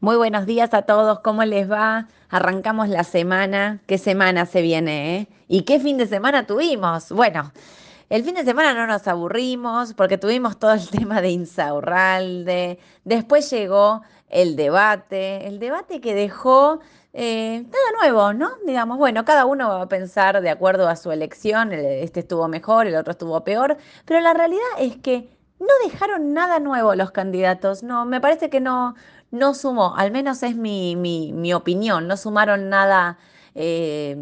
Muy buenos días a todos, ¿cómo les va? Arrancamos la semana, ¿qué semana se viene? Eh? ¿Y qué fin de semana tuvimos? Bueno, el fin de semana no nos aburrimos porque tuvimos todo el tema de Insaurralde, después llegó el debate, el debate que dejó eh, nada nuevo, ¿no? Digamos, bueno, cada uno va a pensar de acuerdo a su elección, este estuvo mejor, el otro estuvo peor, pero la realidad es que no dejaron nada nuevo los candidatos, no, me parece que no, no sumó, al menos es mi, mi, opinión, no sumaron nada eh,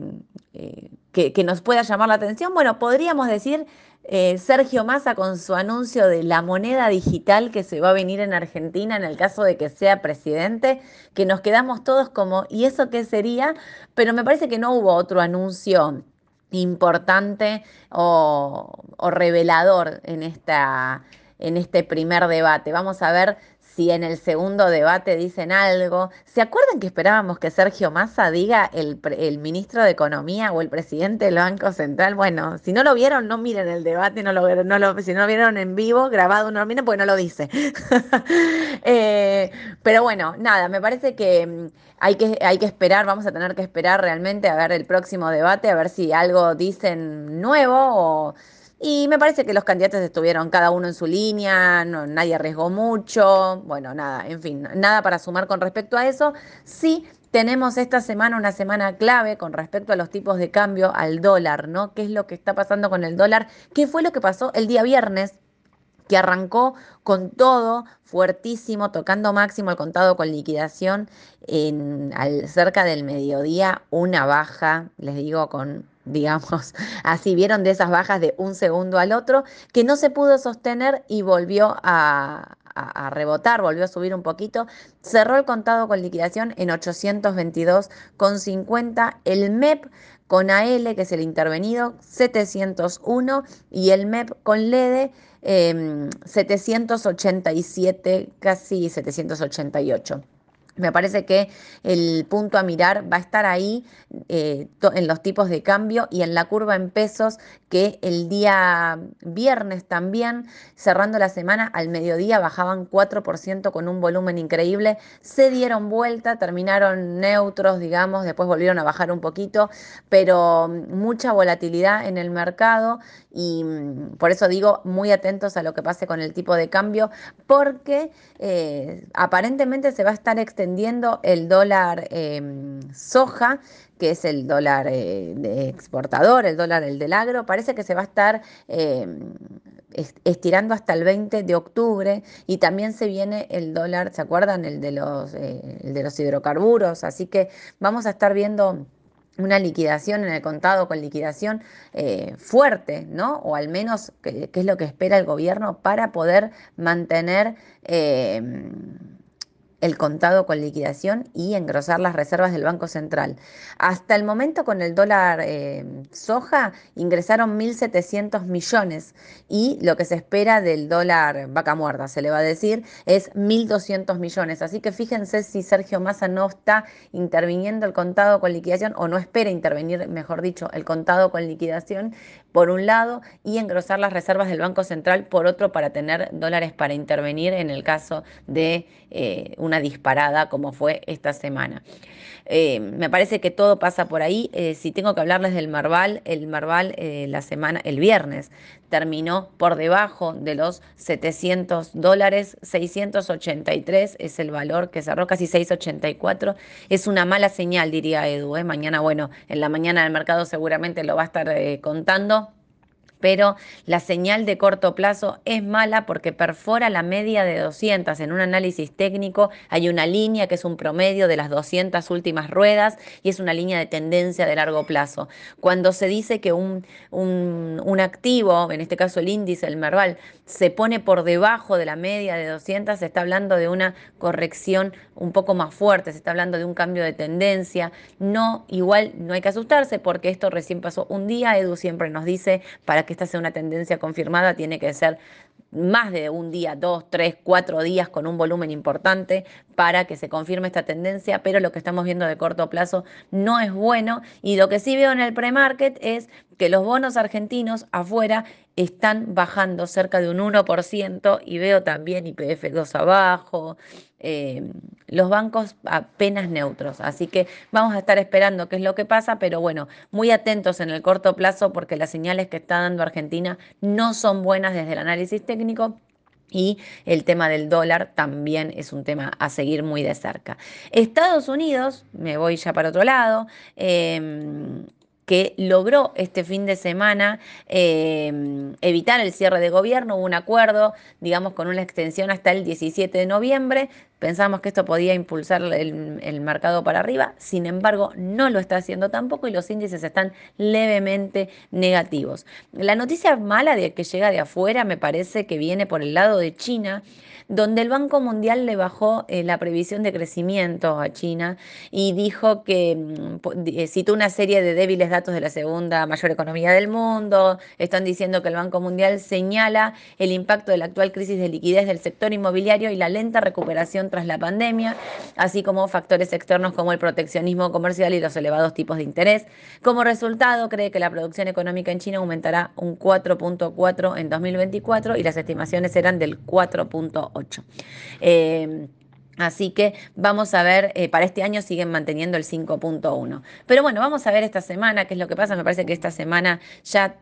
eh, que, que, nos pueda llamar la atención. Bueno, podríamos decir eh, Sergio Massa con su anuncio de la moneda digital que se va a venir en Argentina en el caso de que sea presidente, que nos quedamos todos como, ¿y eso qué sería? Pero me parece que no hubo otro anuncio importante o, o revelador en, esta, en este primer debate. Vamos a ver si en el segundo debate dicen algo. ¿Se acuerdan que esperábamos que Sergio Massa diga el, el, ministro de Economía o el presidente del Banco Central? Bueno, si no lo vieron, no miren el debate, no lo, no lo, si no lo vieron en vivo, grabado, no lo miren porque no lo dice. Eh, pero bueno, nada, me parece que mm, hay, que hay que esperar, vamos a tener que esperar realmente a ver el próximo debate, a ver si algo dicen nuevo o y me parece que los candidatos estuvieron cada uno en su línea, nadie arriesgó mucho, bueno, nada, en fin, nada para sumar con respecto a eso. Sí, tenemos esta semana una semana clave con respecto a los tipos de cambio al dólar, ¿no? ¿Qué es lo que está pasando con el dólar? ¿Qué fue lo que pasó el día viernes? que arrancó con todo fuertísimo, tocando máximo el contado con liquidación en, al, cerca del mediodía, una baja, les digo, con digamos, así vieron de esas bajas de un segundo al otro, que no se pudo sostener y volvió a, rebotar, volvió a subir un poquito, cerró el contado con liquidación en 822,50, el MEP con AL, que es el intervenido, 701 y el MEP con LEDE 787, em, casi 788. Me parece que el punto a mirar va a estar ahí eh, en los tipos de cambio y en la curva en pesos que el día viernes también, cerrando la semana al mediodía, bajaban 4% con un volumen increíble, se dieron vuelta, terminaron neutros, digamos, después volvieron a bajar un poquito, pero mucha volatilidad en el mercado y mm, por eso digo muy atentos a lo que pase con el tipo de cambio, porque eh, aparentemente se va a estar extendiendo el dólar em, soja, que es el dólar eh, exportador, el dólar el del agro, parece que se va a estar em, estirando hasta el 20 de octubre y también se viene el dólar, ¿se acuerdan? El de los, eh, el de los hidrocarburos, así que vamos a estar viendo una liquidación en el contado con liquidación eh, fuerte, ¿no? O al menos qué es lo que espera el gobierno para poder mantener eh, el contado con liquidación y engrosar las reservas del Banco Central. Hasta el momento con el dólar eh, soja ingresaron 1.700 millones y lo que se espera del dólar vaca muerta, se le va a decir, es 1.200 millones. Así que fíjense si Sergio Massa no está interviniendo el contado con liquidación o no espera intervenir, mejor dicho, el contado con liquidación por un lado y engrosar las reservas del Banco Central por otro para tener dólares para intervenir en el caso de eh, una disparada como fue esta semana. Eh, me parece que todo pasa por ahí. Eh, si tengo que hablarles del Marval, el Marval la semana, el viernes, terminó por debajo de los 700 dólares, 683 es el valor que cerró, casi 684. Es una mala señal, diría Edu. Mañana, bueno, en la mañana del mercado seguramente lo va a estar contando pero la señal de corto plazo es mala porque perfora la media de 200. En un análisis técnico hay una línea que es un promedio de las 200 últimas ruedas y es una línea de tendencia de largo plazo. Cuando se dice que un, un, activo, en este caso el índice, el Merval, se pone por debajo de la media de 200, se está hablando de una corrección un poco más fuerte, se está hablando de un cambio de tendencia. No, igual no hay que asustarse porque esto recién pasó un día. Edu siempre nos dice para que que esta sea una tendencia confirmada, tiene que ser más de un día, dos, tres, cuatro días con un volumen importante para que se confirme esta tendencia, pero lo que estamos viendo de corto plazo no es bueno y lo que sí veo en el pre-market es que los bonos argentinos afuera están bajando cerca de un 1% y veo también IPF2 abajo, eh, los bancos apenas neutros. Así que vamos a estar esperando qué es lo que pasa, pero bueno, muy atentos en el corto plazo porque las señales que está dando Argentina no son buenas desde el análisis técnico. Y el tema del dólar también es un tema a seguir muy de cerca. Estados Unidos, me voy ya para otro lado, eh, que logró este fin de semana eh, evitar el cierre de gobierno, hubo un acuerdo, digamos, con una extensión hasta el 17 de noviembre. Pensamos que esto podía impulsar el, el, mercado para arriba, sin embargo, no lo está haciendo tampoco y los índices están levemente negativos. La noticia mala de que llega de afuera me parece que viene por el lado de China donde el Banco Mundial le bajó eh, la previsión de crecimiento a China y dijo que mm, eh, citó una serie de débiles datos de la segunda mayor economía del mundo. Están diciendo que el Banco Mundial señala el impacto de la actual crisis de liquidez del sector inmobiliario y la lenta recuperación tras la pandemia, así como factores externos como el proteccionismo comercial y los elevados tipos de interés. Como resultado, cree que la producción económica en China aumentará un 4.4 en 2024 y las estimaciones eran del 4.8. Eh, así que vamos a ver, eh, para este año siguen manteniendo el 5.1. Pero bueno, vamos a ver esta semana qué es lo que pasa. Me parece que esta semana ya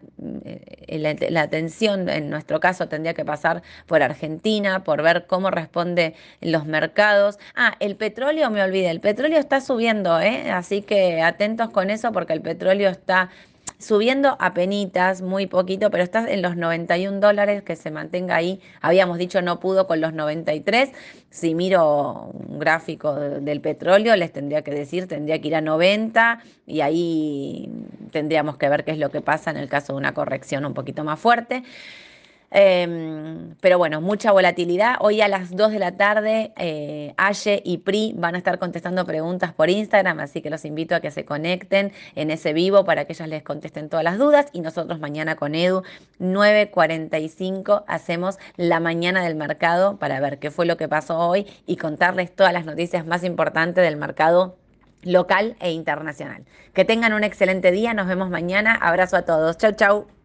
eh, la, la, atención en nuestro caso tendría que pasar por Argentina, por ver cómo responde los mercados. Ah, el petróleo, me olvidé, el petróleo está subiendo, así que atentos con eso porque el petróleo está subiendo a penitas, muy poquito, pero está en los 91 dólares, que se mantenga ahí. Habíamos dicho no pudo con los 93. Si miro un gráfico del petróleo, les tendría que decir, tendría que ir a 90 y ahí tendríamos que ver qué es lo que pasa en el caso de una corrección un poquito más fuerte. Eh, pero bueno, mucha volatilidad. Hoy a las 2 de la tarde, eh, Aye y Pri van a estar contestando preguntas por Instagram, así que los invito a que se conecten en ese vivo para que ellas les contesten todas las dudas. Y nosotros mañana con Edu, 9.45, hacemos la mañana del mercado para ver qué fue lo que pasó hoy y contarles todas las noticias más importantes del mercado local e internacional. Que tengan un excelente día, nos vemos mañana. Abrazo a todos. Chau, chau.